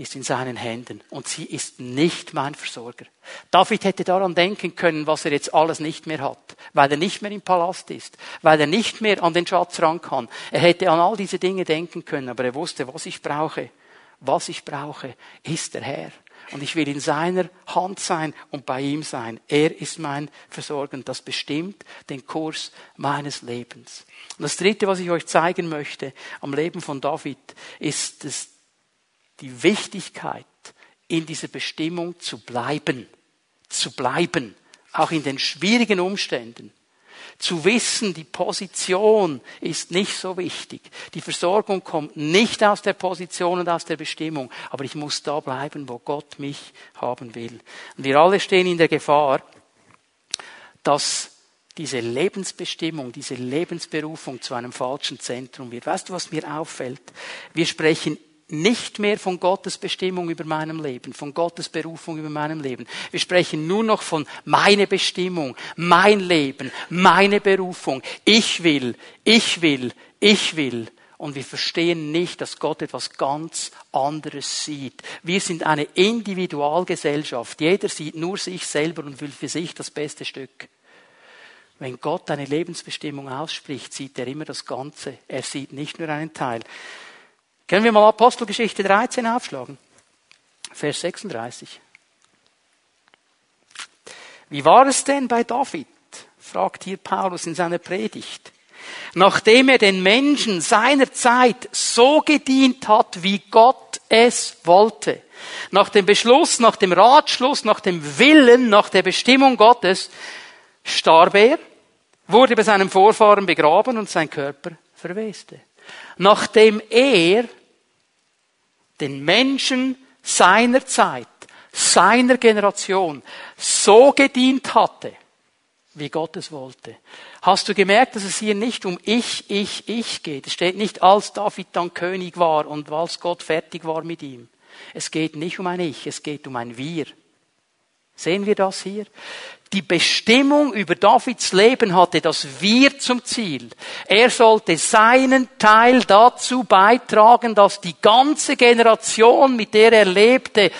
ist in seinen Händen. Und sie ist nicht mein Versorger. David hätte daran denken können, was er jetzt alles nicht mehr hat, weil er nicht mehr im Palast ist, weil er nicht mehr an den Schatz ran kann. Er hätte an all diese Dinge denken können, aber er wusste, was ich brauche. Was ich brauche, ist der Herr. Und ich will in seiner Hand sein und bei ihm sein. Er ist mein Versorger das bestimmt den Kurs meines Lebens. Und das Dritte, was ich euch zeigen möchte am Leben von David, ist es, die Wichtigkeit, in dieser Bestimmung zu bleiben. Zu bleiben. Auch in den schwierigen Umständen zu wissen, die Position ist nicht so wichtig. Die Versorgung kommt nicht aus der Position und aus der Bestimmung, aber ich muss da bleiben, wo Gott mich haben will. Und wir alle stehen in der Gefahr, dass diese Lebensbestimmung, diese Lebensberufung zu einem falschen Zentrum wird. Weißt du, was mir auffällt? Wir sprechen nicht mehr von Gottes Bestimmung über meinem Leben, von Gottes Berufung über meinem Leben. Wir sprechen nur noch von meine Bestimmung, mein Leben, meine Berufung. Ich will, ich will, ich will. Und wir verstehen nicht, dass Gott etwas ganz anderes sieht. Wir sind eine Individualgesellschaft. Jeder sieht nur sich selber und will für sich das beste Stück. Wenn Gott eine Lebensbestimmung ausspricht, sieht er immer das Ganze. Er sieht nicht nur einen Teil. Können wir mal Apostelgeschichte 13 aufschlagen? Vers 36. Wie war es denn bei David? fragt hier Paulus in seiner Predigt. Nachdem er den Menschen seiner Zeit so gedient hat, wie Gott es wollte. Nach dem Beschluss, nach dem Ratschluss, nach dem Willen, nach der Bestimmung Gottes starb er wurde bei seinem Vorfahren begraben und sein Körper verweste. Nachdem er den Menschen seiner Zeit, seiner Generation so gedient hatte, wie Gott es wollte. Hast du gemerkt, dass es hier nicht um ich, ich, ich geht? Es steht nicht, als David dann König war und als Gott fertig war mit ihm. Es geht nicht um ein Ich, es geht um ein Wir. Sehen wir das hier? Die Bestimmung über Davids Leben hatte das Wir zum Ziel. Er sollte seinen Teil dazu beitragen, dass die ganze Generation, mit der er lebte,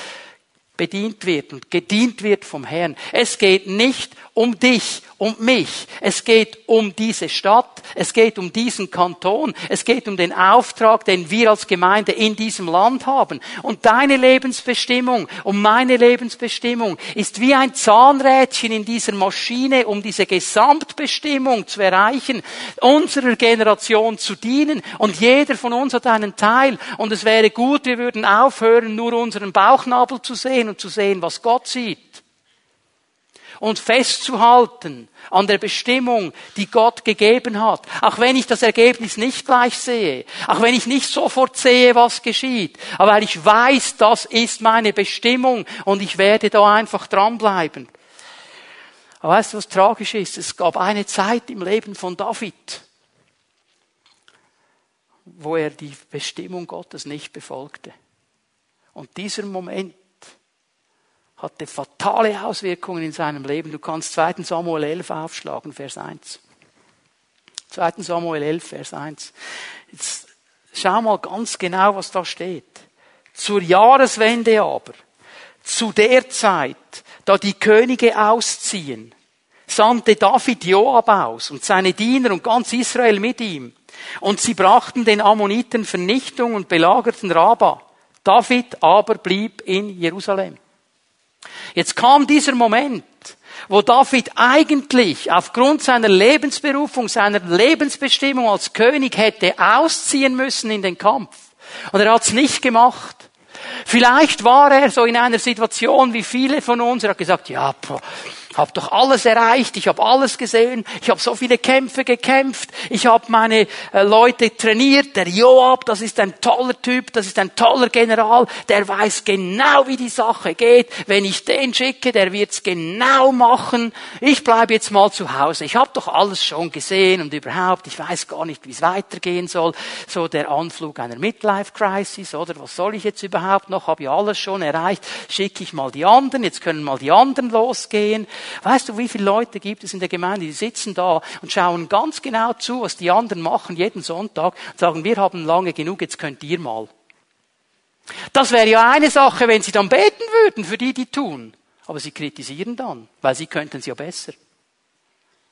bedient wird und gedient wird vom Herrn. Es geht nicht um dich und mich. Es geht um diese Stadt. Es geht um diesen Kanton. Es geht um den Auftrag, den wir als Gemeinde in diesem Land haben. Und deine Lebensbestimmung und meine Lebensbestimmung ist wie ein Zahnrädchen in dieser Maschine, um diese Gesamtbestimmung zu erreichen, unserer Generation zu dienen. Und jeder von uns hat einen Teil. Und es wäre gut, wir würden aufhören, nur unseren Bauchnabel zu sehen und zu sehen, was Gott sieht und festzuhalten an der Bestimmung, die Gott gegeben hat. Auch wenn ich das Ergebnis nicht gleich sehe, auch wenn ich nicht sofort sehe, was geschieht, aber weil ich weiß, das ist meine Bestimmung und ich werde da einfach dranbleiben. Aber weißt du, was tragisch ist? Es gab eine Zeit im Leben von David, wo er die Bestimmung Gottes nicht befolgte. Und dieser Moment hatte fatale Auswirkungen in seinem Leben. Du kannst 2. Samuel 11 aufschlagen, Vers 1. 2. Samuel 11, Vers 1. Jetzt schau mal ganz genau, was da steht. Zur Jahreswende aber, zu der Zeit, da die Könige ausziehen, sandte David Joab aus und seine Diener und ganz Israel mit ihm. Und sie brachten den Ammoniten Vernichtung und belagerten Rabba. David aber blieb in Jerusalem. Jetzt kam dieser Moment, wo David eigentlich aufgrund seiner Lebensberufung, seiner Lebensbestimmung als König hätte ausziehen müssen in den Kampf. Und er hat es nicht gemacht. Vielleicht war er so in einer Situation wie viele von uns. Er hat gesagt, ja, habe doch alles erreicht, ich habe alles gesehen, ich habe so viele Kämpfe gekämpft, ich habe meine äh, Leute trainiert, der Joab, das ist ein toller Typ, das ist ein toller General, der weiß genau, wie die Sache geht. Wenn ich den schicke, der wird's genau machen. Ich bleibe jetzt mal zu Hause. Ich habe doch alles schon gesehen und überhaupt, ich weiß gar nicht, wie es weitergehen soll. So der Anflug einer Midlife-Crisis, oder was soll ich jetzt überhaupt noch? Habe ich alles schon erreicht? Schicke ich mal die anderen, jetzt können mal die anderen losgehen. Weißt du, wie viele Leute gibt es in der Gemeinde, die sitzen da und schauen ganz genau zu, was die anderen machen jeden Sonntag und sagen, wir haben lange genug, jetzt könnt ihr mal. Das wäre ja eine Sache, wenn sie dann beten würden für die, die tun. Aber sie kritisieren dann, weil sie könnten es ja besser.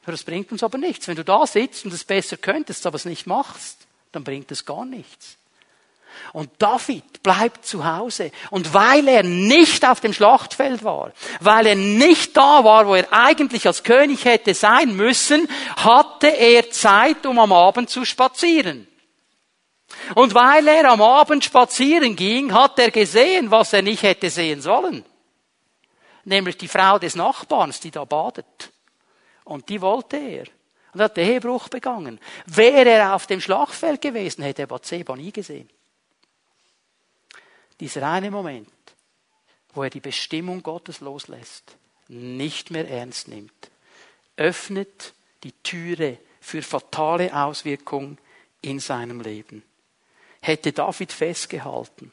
Das bringt uns aber nichts. Wenn du da sitzt und es besser könntest, aber es nicht machst, dann bringt es gar nichts. Und David bleibt zu Hause. Und weil er nicht auf dem Schlachtfeld war, weil er nicht da war, wo er eigentlich als König hätte sein müssen, hatte er Zeit, um am Abend zu spazieren. Und weil er am Abend spazieren ging, hat er gesehen, was er nicht hätte sehen sollen. Nämlich die Frau des Nachbarns, die da badet. Und die wollte er. Und hat Ehebruch begangen. Wäre er auf dem Schlachtfeld gewesen, hätte er Bathseba nie gesehen. Dieser eine Moment, wo er die Bestimmung Gottes loslässt, nicht mehr ernst nimmt, öffnet die Türe für fatale Auswirkungen in seinem Leben. Hätte David festgehalten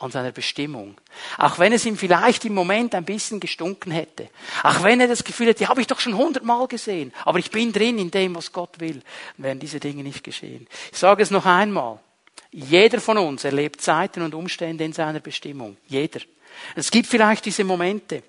an seiner Bestimmung. Auch wenn es ihm vielleicht im Moment ein bisschen gestunken hätte. Auch wenn er das Gefühl hätte, die habe ich doch schon hundertmal gesehen. Aber ich bin drin in dem, was Gott will. Wären diese Dinge nicht geschehen. Ich sage es noch einmal. Jeder von uns erlebt Zeiten und Umstände in seiner Bestimmung. Jeder. Es gibt vielleicht diese Momente.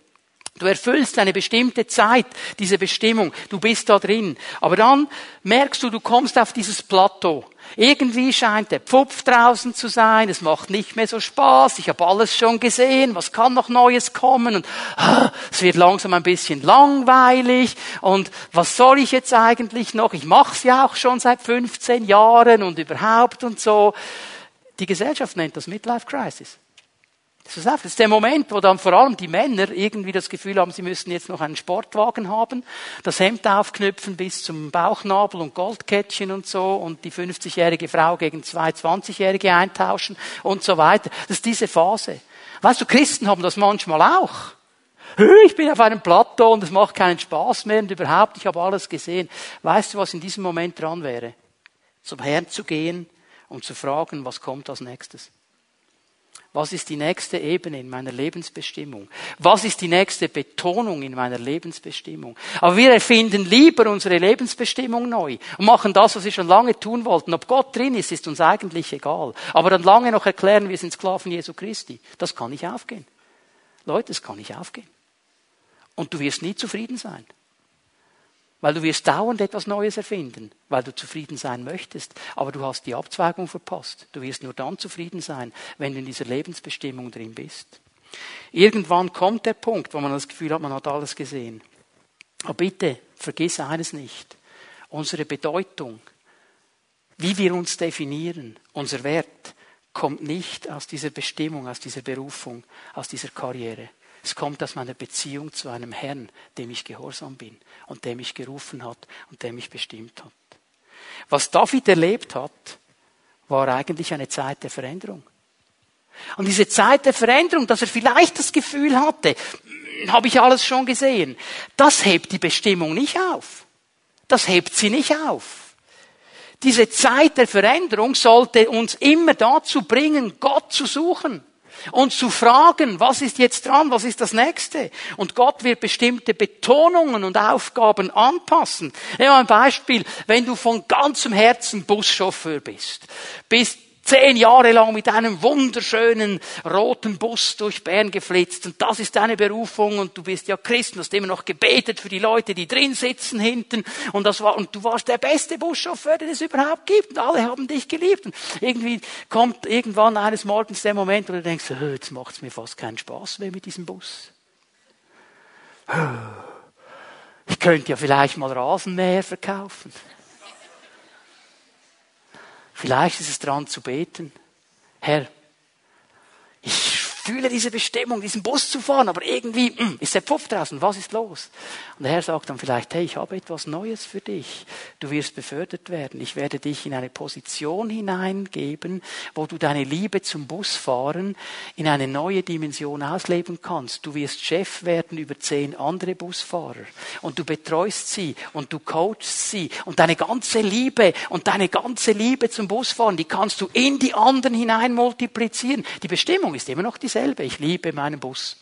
Du erfüllst eine bestimmte Zeit, diese Bestimmung. Du bist da drin. Aber dann merkst du, du kommst auf dieses Plateau. Irgendwie scheint der Pfupf draußen zu sein. Es macht nicht mehr so Spaß. Ich habe alles schon gesehen. Was kann noch Neues kommen? Und ah, es wird langsam ein bisschen langweilig. Und was soll ich jetzt eigentlich noch? Ich mache es ja auch schon seit 15 Jahren und überhaupt und so. Die Gesellschaft nennt das Midlife Crisis. Das ist der Moment, wo dann vor allem die Männer irgendwie das Gefühl haben, sie müssen jetzt noch einen Sportwagen haben, das Hemd aufknüpfen bis zum Bauchnabel und Goldkettchen und so und die 50-jährige Frau gegen zwei 20-jährige eintauschen und so weiter. Das ist diese Phase. Weißt du, Christen haben das manchmal auch. Ich bin auf einem Plateau und es macht keinen Spaß mehr und überhaupt, ich habe alles gesehen. Weißt du, was in diesem Moment dran wäre? Zum Herrn zu gehen und zu fragen, was kommt als nächstes? Was ist die nächste Ebene in meiner Lebensbestimmung? Was ist die nächste Betonung in meiner Lebensbestimmung? Aber wir erfinden lieber unsere Lebensbestimmung neu und machen das, was wir schon lange tun wollten. Ob Gott drin ist, ist uns eigentlich egal. Aber dann lange noch erklären, wir sind Sklaven Jesu Christi. Das kann nicht aufgehen. Leute, das kann nicht aufgehen. Und du wirst nie zufrieden sein. Weil du wirst dauernd etwas Neues erfinden, weil du zufrieden sein möchtest. Aber du hast die Abzweigung verpasst. Du wirst nur dann zufrieden sein, wenn du in dieser Lebensbestimmung drin bist. Irgendwann kommt der Punkt, wo man das Gefühl hat, man hat alles gesehen. Aber bitte, vergiss eines nicht. Unsere Bedeutung, wie wir uns definieren, unser Wert, kommt nicht aus dieser Bestimmung, aus dieser Berufung, aus dieser Karriere. Es kommt aus meiner Beziehung zu einem Herrn, dem ich gehorsam bin und der mich gerufen hat und der mich bestimmt hat. Was David erlebt hat, war eigentlich eine Zeit der Veränderung. Und diese Zeit der Veränderung, dass er vielleicht das Gefühl hatte, hm, habe ich alles schon gesehen, das hebt die Bestimmung nicht auf. Das hebt sie nicht auf. Diese Zeit der Veränderung sollte uns immer dazu bringen, Gott zu suchen und zu fragen, was ist jetzt dran, was ist das nächste? Und Gott wird bestimmte Betonungen und Aufgaben anpassen. Nehmen wir ein Beispiel, wenn du von ganzem Herzen Buschauffeur bist, bist zehn Jahre lang mit einem wunderschönen roten Bus durch Bern geflitzt. Und das ist deine Berufung. Und du bist ja Christ und hast immer noch gebetet für die Leute, die drin sitzen hinten. Und das war, und du warst der beste Buschauffeur, den es überhaupt gibt. Und alle haben dich geliebt. Und irgendwie kommt irgendwann eines Morgens der Moment, wo du denkst, jetzt macht es mir fast keinen Spaß mehr mit diesem Bus. Ich könnte ja vielleicht mal Rasenmäher verkaufen. Vielleicht ist es dran zu beten. Herr, ich fühle diese Bestimmung, diesen Bus zu fahren, aber irgendwie mh, hm, ist der Pfupf draußen, was ist los? Und der Herr sagt dann vielleicht, hey, ich habe etwas Neues für dich. Du wirst befördert werden. Ich werde dich in eine Position hineingeben, wo du deine Liebe zum Busfahren in eine neue Dimension ausleben kannst. Du wirst Chef werden über zehn andere Busfahrer und du betreust sie und du coachst sie und deine ganze Liebe und deine ganze Liebe zum Busfahren, die kannst du in die anderen hinein multiplizieren. Die Bestimmung ist immer noch die dieselbe. Ich liebe meinen Bus.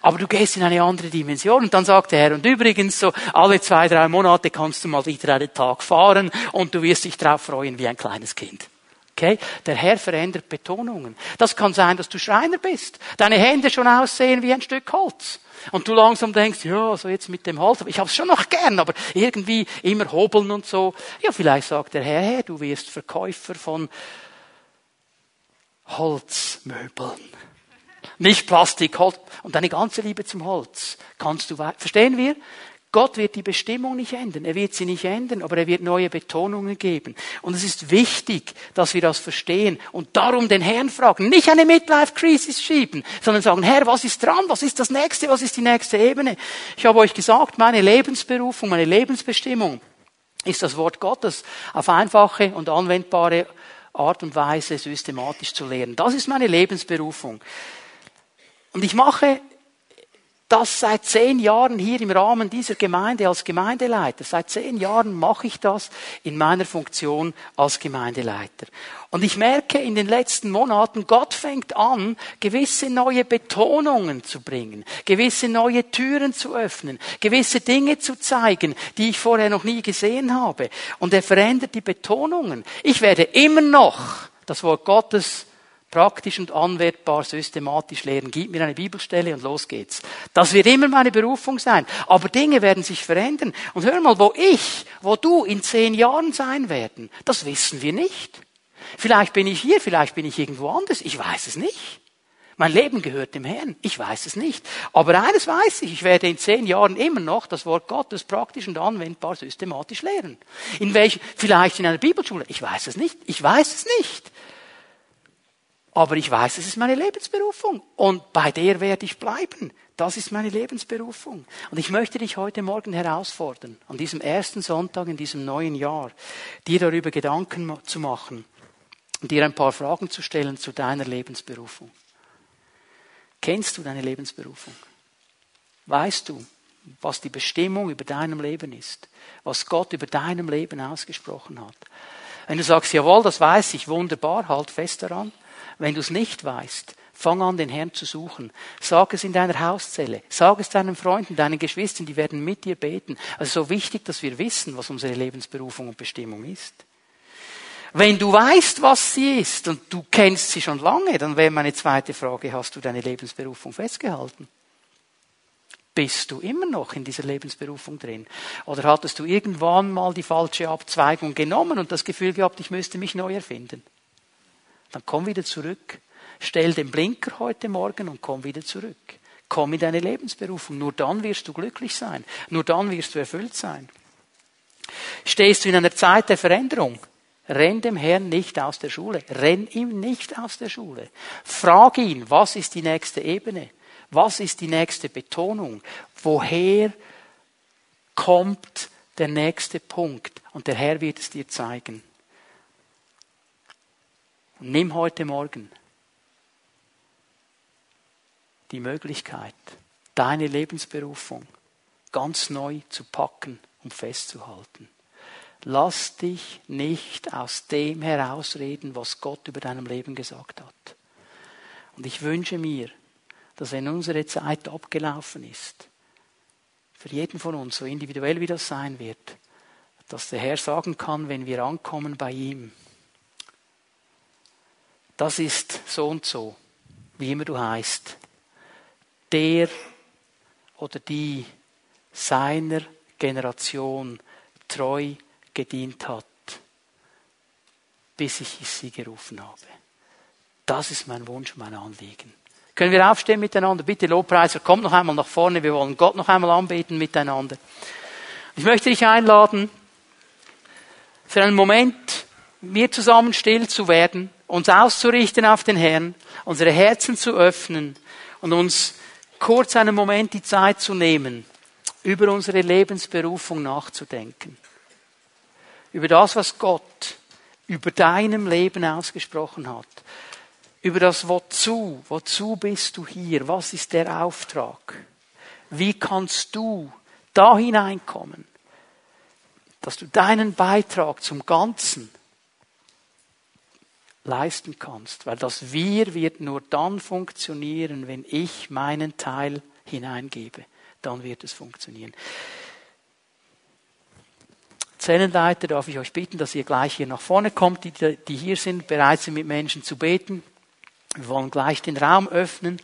Aber du gehst in eine andere Dimension. Und dann sagt der Herr, und übrigens, so alle zwei, drei Monate kannst du mal wieder einen Tag fahren und du wirst dich darauf freuen wie ein kleines Kind. Okay? Der Herr verändert Betonungen. Das kann sein, dass du Schreiner bist. Deine Hände schon aussehen wie ein Stück Holz. Und du langsam denkst, ja, so jetzt mit dem Holz, ich habe es schon noch gern, aber irgendwie immer hobeln und so. Ja, vielleicht sagt der Herr, hey, du wirst Verkäufer von Holzmöbeln. Nicht Plastik, Holz. Und deine ganze Liebe zum Holz kannst du, verstehen wir? Gott wird die Bestimmung nicht ändern. Er wird sie nicht ändern, aber er wird neue Betonungen geben. Und es ist wichtig, dass wir das verstehen und darum den Herrn fragen. Nicht eine Midlife-Crisis schieben, sondern sagen, Herr, was ist dran? Was ist das nächste? Was ist die nächste Ebene? Ich habe euch gesagt, meine Lebensberufung, meine Lebensbestimmung ist das Wort Gottes auf einfache und anwendbare Art und Weise systematisch zu lehren. Das ist meine Lebensberufung. Und ich mache das seit zehn Jahren hier im Rahmen dieser Gemeinde als Gemeindeleiter. Seit zehn Jahren mache ich das in meiner Funktion als Gemeindeleiter. Und ich merke in den letzten Monaten, Gott fängt an, gewisse neue Betonungen zu bringen, gewisse neue Türen zu öffnen, gewisse Dinge zu zeigen, die ich vorher noch nie gesehen habe. Und er verändert die Betonungen. Ich werde immer noch das Wort Gottes praktisch und anwendbar, systematisch lehren. Gib mir eine Bibelstelle und los geht's. Das wird immer meine Berufung sein. Aber Dinge werden sich verändern. Und hör mal, wo ich, wo du in zehn Jahren sein werden, das wissen wir nicht. Vielleicht bin ich hier, vielleicht bin ich irgendwo anders. Ich weiß es nicht. Mein Leben gehört dem Herrn. Ich weiß es nicht. Aber eines weiß ich, ich werde in zehn Jahren immer noch das Wort Gottes praktisch und anwendbar systematisch lehren. In welch, vielleicht in einer Bibelschule. Ich weiß es nicht. Ich weiß es nicht. Aber ich weiß, es ist meine Lebensberufung. Und bei der werde ich bleiben. Das ist meine Lebensberufung. Und ich möchte dich heute Morgen herausfordern, an diesem ersten Sonntag in diesem neuen Jahr, dir darüber Gedanken zu machen und dir ein paar Fragen zu stellen zu deiner Lebensberufung. Kennst du deine Lebensberufung? Weißt du, was die Bestimmung über deinem Leben ist? Was Gott über deinem Leben ausgesprochen hat? Wenn du sagst, jawohl, das weiß ich, wunderbar, halt fest daran. Wenn du es nicht weißt, fang an, den Herrn zu suchen. Sag es in deiner Hauszelle. Sag es deinen Freunden, deinen Geschwistern, die werden mit dir beten. Also so wichtig, dass wir wissen, was unsere Lebensberufung und Bestimmung ist. Wenn du weißt, was sie ist und du kennst sie schon lange, dann wäre meine zweite Frage, hast du deine Lebensberufung festgehalten? Bist du immer noch in dieser Lebensberufung drin? Oder hattest du irgendwann mal die falsche Abzweigung genommen und das Gefühl gehabt, ich müsste mich neu erfinden? Dann komm wieder zurück. Stell den Blinker heute Morgen und komm wieder zurück. Komm in deine Lebensberufung. Nur dann wirst du glücklich sein. Nur dann wirst du erfüllt sein. Stehst du in einer Zeit der Veränderung? Renn dem Herrn nicht aus der Schule. Renn ihm nicht aus der Schule. Frag ihn, was ist die nächste Ebene? Was ist die nächste Betonung? Woher kommt der nächste Punkt? Und der Herr wird es dir zeigen. Nimm heute Morgen die Möglichkeit, deine Lebensberufung ganz neu zu packen und festzuhalten. Lass dich nicht aus dem herausreden, was Gott über deinem Leben gesagt hat. Und ich wünsche mir, dass wenn unsere Zeit abgelaufen ist, für jeden von uns, so individuell wie das sein wird, dass der Herr sagen kann, wenn wir ankommen bei ihm, das ist so und so, wie immer du heißt, der oder die seiner Generation treu gedient hat, bis ich sie gerufen habe. Das ist mein Wunsch, mein Anliegen. Können wir aufstehen miteinander? Bitte, Lobpreiser, kommt noch einmal nach vorne. Wir wollen Gott noch einmal anbeten miteinander. Ich möchte dich einladen, für einen Moment mir zusammen still zu werden uns auszurichten auf den Herrn, unsere Herzen zu öffnen und uns kurz einen Moment die Zeit zu nehmen, über unsere Lebensberufung nachzudenken. Über das, was Gott über deinem Leben ausgesprochen hat. Über das Wozu, wozu bist du hier, was ist der Auftrag? Wie kannst du da hineinkommen, dass du deinen Beitrag zum Ganzen leisten kannst. Weil das Wir wird nur dann funktionieren, wenn ich meinen Teil hineingebe. Dann wird es funktionieren. Zellenleiter, darf ich euch bitten, dass ihr gleich hier nach vorne kommt, die, die hier sind, bereit sind, mit Menschen zu beten. Wir wollen gleich den Raum öffnen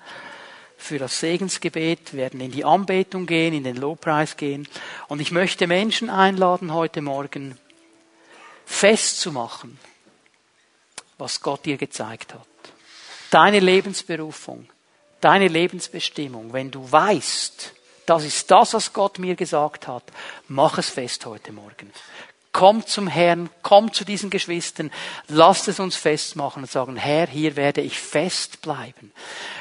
für das Segensgebet, wir werden in die Anbetung gehen, in den Lobpreis gehen. Und ich möchte Menschen einladen, heute Morgen festzumachen, was Gott dir gezeigt hat. Deine Lebensberufung, deine Lebensbestimmung, wenn du weißt, das ist das, was Gott mir gesagt hat, mach es fest heute Morgen. Komm zum Herrn, komm zu diesen Geschwistern, lasst es uns festmachen und sagen, Herr, hier werde ich fest bleiben.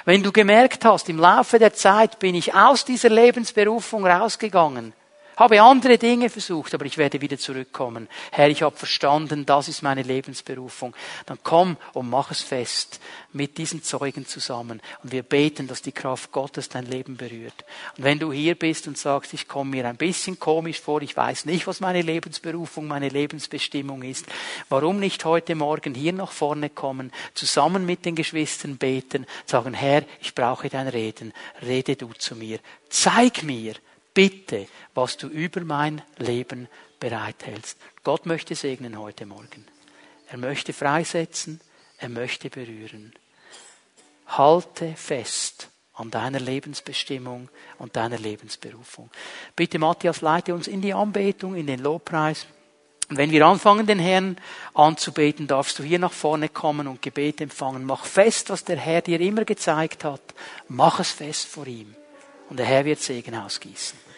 Wenn du gemerkt hast, im Laufe der Zeit bin ich aus dieser Lebensberufung rausgegangen, habe andere Dinge versucht, aber ich werde wieder zurückkommen. Herr, ich habe verstanden, das ist meine Lebensberufung. Dann komm und mach es fest mit diesen Zeugen zusammen. Und wir beten, dass die Kraft Gottes dein Leben berührt. Und wenn du hier bist und sagst, ich komme mir ein bisschen komisch vor, ich weiß nicht, was meine Lebensberufung, meine Lebensbestimmung ist, warum nicht heute Morgen hier nach vorne kommen, zusammen mit den Geschwistern beten, sagen, Herr, ich brauche dein Reden, rede du zu mir. Zeig mir, bitte, was du über mein Leben bereithältst. Gott möchte segnen heute Morgen. Er möchte freisetzen, er möchte berühren. Halte fest an deiner Lebensbestimmung und deiner Lebensberufung. Bitte, Matthias, leite uns in die Anbetung, in den Lobpreis. Und wenn wir anfangen, den Herrn anzubeten, darfst du hier nach vorne kommen und Gebet empfangen. Mach fest, was der Herr dir immer gezeigt hat. Mach es fest vor ihm. Und der Herr wird Segen ausgießen.